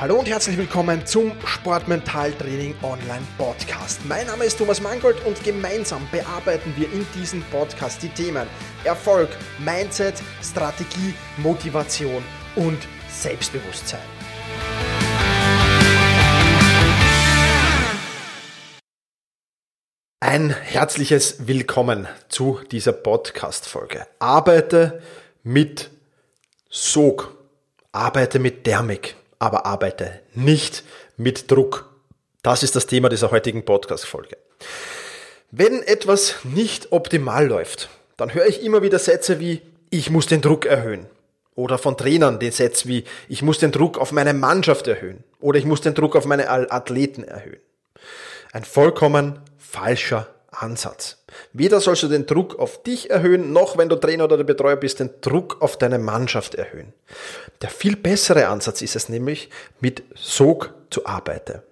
Hallo und herzlich willkommen zum Sportmentaltraining Online Podcast. Mein Name ist Thomas Mangold und gemeinsam bearbeiten wir in diesem Podcast die Themen Erfolg, Mindset, Strategie, Motivation und Selbstbewusstsein. Ein herzliches Willkommen zu dieser Podcast-Folge. Arbeite mit Sog, arbeite mit Thermik aber arbeite nicht mit Druck. Das ist das Thema dieser heutigen Podcast-Folge. Wenn etwas nicht optimal läuft, dann höre ich immer wieder Sätze wie, ich muss den Druck erhöhen. Oder von Trainern den Satz wie, ich muss den Druck auf meine Mannschaft erhöhen. Oder ich muss den Druck auf meine Athleten erhöhen. Ein vollkommen falscher Ansatz. Weder sollst du den Druck auf dich erhöhen, noch wenn du Trainer oder Betreuer bist, den Druck auf deine Mannschaft erhöhen. Der viel bessere Ansatz ist es nämlich, mit Sog zu arbeiten.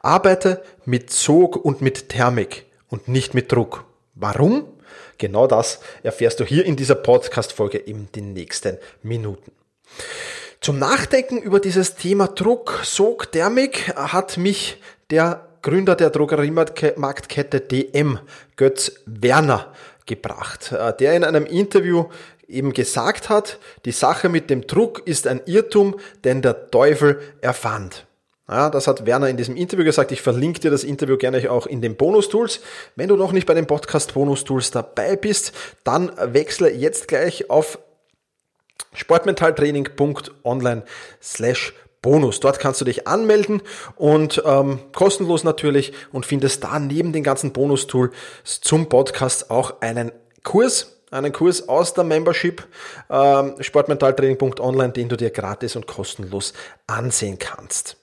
Arbeite mit Sog und mit Thermik und nicht mit Druck. Warum? Genau das erfährst du hier in dieser Podcast-Folge in den nächsten Minuten. Zum Nachdenken über dieses Thema Druck, Sog, Thermik hat mich der Gründer der Drogeriemarktkette DM, Götz Werner, gebracht, äh, der in einem Interview eben gesagt hat, die Sache mit dem Druck ist ein Irrtum, den der Teufel erfand. Ja, das hat Werner in diesem Interview gesagt. Ich verlinke dir das Interview gerne auch in den Bonus-Tools. Wenn du noch nicht bei den Podcast Bonus-Tools dabei bist, dann wechsle jetzt gleich auf sportmentaltraining.online slash Bonus. Dort kannst du dich anmelden und ähm, kostenlos natürlich und findest da neben den ganzen Bonus-Tools zum Podcast auch einen Kurs, einen Kurs aus der Membership ähm, sportmentaltraining.online, den du dir gratis und kostenlos ansehen kannst.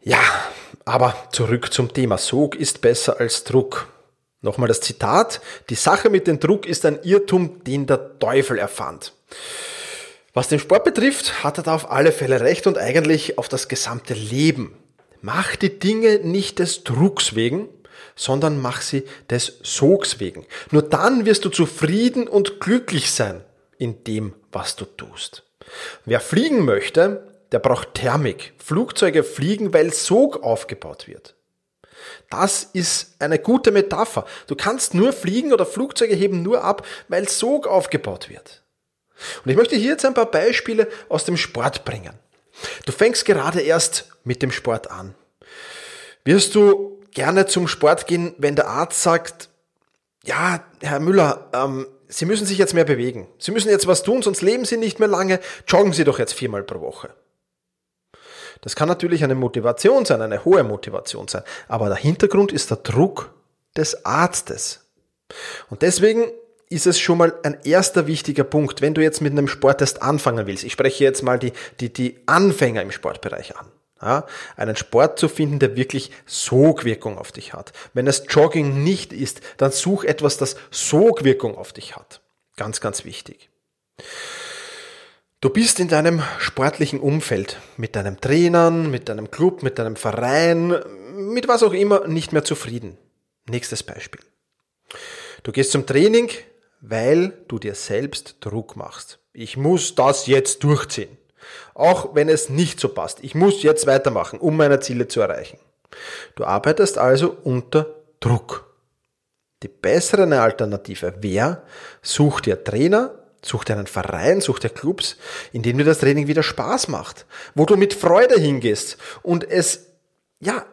Ja, aber zurück zum Thema. Sog ist besser als Druck. Nochmal das Zitat. Die Sache mit dem Druck ist ein Irrtum, den der Teufel erfand. Was den Sport betrifft, hat er da auf alle Fälle recht und eigentlich auf das gesamte Leben. Mach die Dinge nicht des Drucks wegen, sondern mach sie des Sogs wegen. Nur dann wirst du zufrieden und glücklich sein in dem, was du tust. Wer fliegen möchte, der braucht Thermik. Flugzeuge fliegen, weil Sog aufgebaut wird. Das ist eine gute Metapher. Du kannst nur fliegen oder Flugzeuge heben nur ab, weil Sog aufgebaut wird. Und ich möchte hier jetzt ein paar Beispiele aus dem Sport bringen. Du fängst gerade erst mit dem Sport an. Wirst du gerne zum Sport gehen, wenn der Arzt sagt, ja, Herr Müller, ähm, Sie müssen sich jetzt mehr bewegen. Sie müssen jetzt was tun, sonst leben Sie nicht mehr lange. Joggen Sie doch jetzt viermal pro Woche. Das kann natürlich eine Motivation sein, eine hohe Motivation sein. Aber der Hintergrund ist der Druck des Arztes. Und deswegen ist es schon mal ein erster wichtiger Punkt, wenn du jetzt mit einem Sporttest anfangen willst. Ich spreche jetzt mal die, die, die Anfänger im Sportbereich an. Ja, einen Sport zu finden, der wirklich Sogwirkung auf dich hat. Wenn es Jogging nicht ist, dann such etwas, das Sogwirkung auf dich hat. Ganz, ganz wichtig. Du bist in deinem sportlichen Umfeld mit deinem Trainern, mit deinem Club, mit deinem Verein, mit was auch immer nicht mehr zufrieden. Nächstes Beispiel. Du gehst zum Training, weil du dir selbst Druck machst. Ich muss das jetzt durchziehen. Auch wenn es nicht so passt. Ich muss jetzt weitermachen, um meine Ziele zu erreichen. Du arbeitest also unter Druck. Die bessere Alternative wäre, such dir Trainer, such dir einen Verein, such dir Clubs, in denen dir das Training wieder Spaß macht, wo du mit Freude hingehst und es, ja,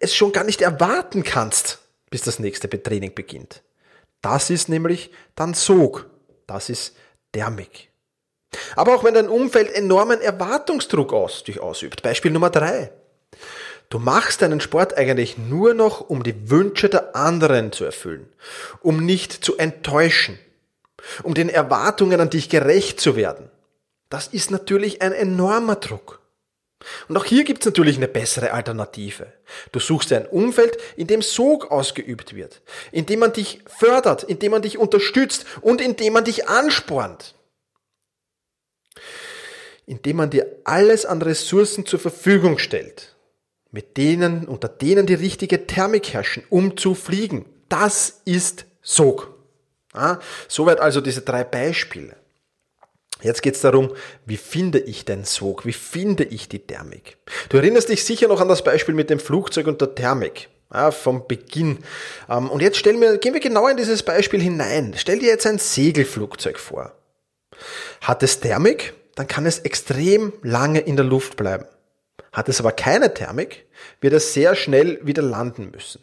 es schon gar nicht erwarten kannst, bis das nächste Training beginnt. Das ist nämlich dann Sog. Das ist Thermik. Aber auch wenn dein Umfeld enormen Erwartungsdruck aus dich ausübt. Beispiel Nummer drei. Du machst deinen Sport eigentlich nur noch, um die Wünsche der anderen zu erfüllen, um nicht zu enttäuschen, um den Erwartungen an dich gerecht zu werden. Das ist natürlich ein enormer Druck. Und auch hier gibt es natürlich eine bessere Alternative. Du suchst ein Umfeld, in dem Sog ausgeübt wird, in dem man dich fördert, in dem man dich unterstützt und in dem man dich anspornt. In dem man dir alles an Ressourcen zur Verfügung stellt, mit denen, unter denen die richtige Thermik herrschen, um zu fliegen. Das ist Sog. Ja, soweit also diese drei Beispiele. Jetzt geht es darum, wie finde ich den Sog, wie finde ich die Thermik. Du erinnerst dich sicher noch an das Beispiel mit dem Flugzeug und der Thermik. Ja, vom Beginn. Ähm, und jetzt stellen wir, gehen wir genau in dieses Beispiel hinein. Stell dir jetzt ein Segelflugzeug vor. Hat es Thermik, dann kann es extrem lange in der Luft bleiben. Hat es aber keine Thermik, wird es sehr schnell wieder landen müssen.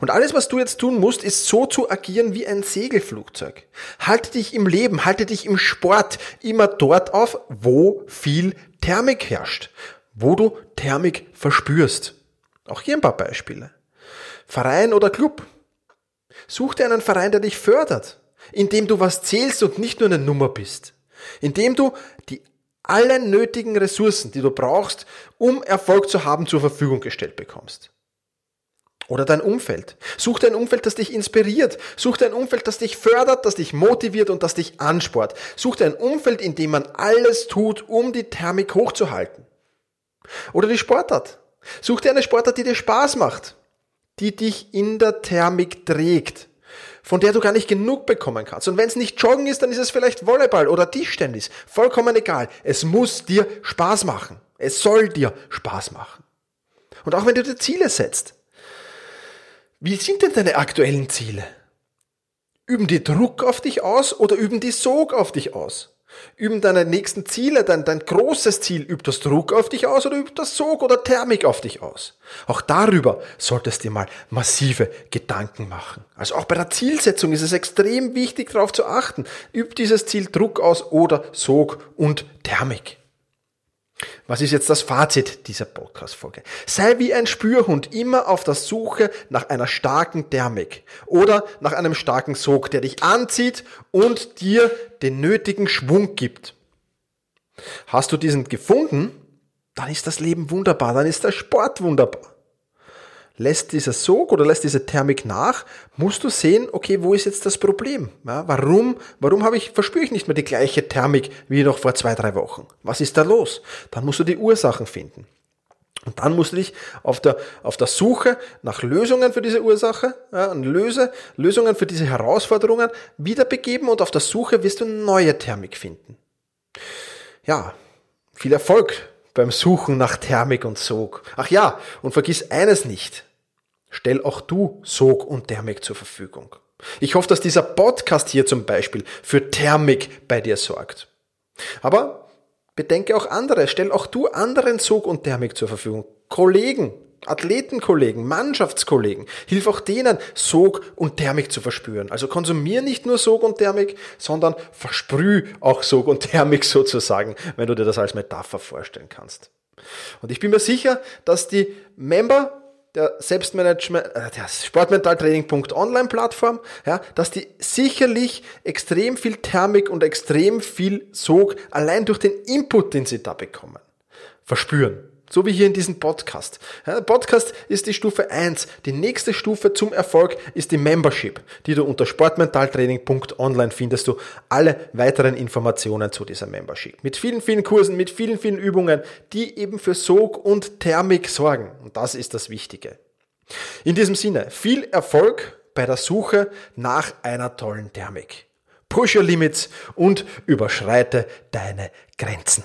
Und alles, was du jetzt tun musst, ist so zu agieren wie ein Segelflugzeug. Halte dich im Leben, halte dich im Sport immer dort auf, wo viel Thermik herrscht, wo du Thermik verspürst. Auch hier ein paar Beispiele. Verein oder Club. Such dir einen Verein, der dich fördert, indem du was zählst und nicht nur eine Nummer bist. Indem du die alle nötigen Ressourcen, die du brauchst, um Erfolg zu haben, zur Verfügung gestellt bekommst. Oder dein Umfeld. Such dir ein Umfeld, das dich inspiriert. Such dir ein Umfeld, das dich fördert, das dich motiviert und das dich ansport. Such dir ein Umfeld, in dem man alles tut, um die Thermik hochzuhalten. Oder die Sportart. Such dir eine Sportart, die dir Spaß macht, die dich in der Thermik trägt, von der du gar nicht genug bekommen kannst. Und wenn es nicht Joggen ist, dann ist es vielleicht Volleyball oder Tischtennis. Vollkommen egal. Es muss dir Spaß machen. Es soll dir Spaß machen. Und auch wenn du dir Ziele setzt, wie sind denn deine aktuellen Ziele? Üben die Druck auf dich aus oder üben die Sog auf dich aus? Üben deine nächsten Ziele, dein, dein großes Ziel, übt das Druck auf dich aus oder übt das Sog oder Thermik auf dich aus? Auch darüber solltest du dir mal massive Gedanken machen. Also auch bei der Zielsetzung ist es extrem wichtig darauf zu achten. Übt dieses Ziel Druck aus oder Sog und Thermik. Was ist jetzt das Fazit dieser Podcast-Folge? Sei wie ein Spürhund immer auf der Suche nach einer starken Thermik oder nach einem starken Sog, der dich anzieht und dir den nötigen Schwung gibt. Hast du diesen gefunden, dann ist das Leben wunderbar, dann ist der Sport wunderbar lässt dieser Sog oder lässt diese Thermik nach, musst du sehen, okay, wo ist jetzt das Problem? Ja, warum, warum habe ich, verspüre ich nicht mehr die gleiche Thermik wie noch vor zwei, drei Wochen? Was ist da los? Dann musst du die Ursachen finden. Und dann musst du dich auf der, auf der Suche nach Lösungen für diese Ursache, ja, Löse, Lösungen für diese Herausforderungen wieder begeben und auf der Suche wirst du neue Thermik finden. Ja, viel Erfolg beim Suchen nach Thermik und Sog. Ach ja, und vergiss eines nicht. Stell auch du Sog und Thermik zur Verfügung. Ich hoffe, dass dieser Podcast hier zum Beispiel für Thermik bei dir sorgt. Aber bedenke auch andere. Stell auch du anderen Sog und Thermik zur Verfügung. Kollegen, Athletenkollegen, Mannschaftskollegen. Hilf auch denen, Sog und Thermik zu verspüren. Also konsumier nicht nur Sog und Thermik, sondern versprüh auch Sog und Thermik sozusagen, wenn du dir das als Metapher vorstellen kannst. Und ich bin mir sicher, dass die Member der Selbstmanagement, äh, der Sportmentaltraining.online Plattform, ja, dass die sicherlich extrem viel Thermik und extrem viel Sog allein durch den Input, den sie da bekommen, verspüren. So wie hier in diesem Podcast. Ja, Podcast ist die Stufe 1. Die nächste Stufe zum Erfolg ist die Membership, die du unter sportmentaltraining.online findest du alle weiteren Informationen zu dieser Membership. Mit vielen, vielen Kursen, mit vielen, vielen Übungen, die eben für Sog und Thermik sorgen. Und das ist das Wichtige. In diesem Sinne, viel Erfolg bei der Suche nach einer tollen Thermik. Push your limits und überschreite deine Grenzen.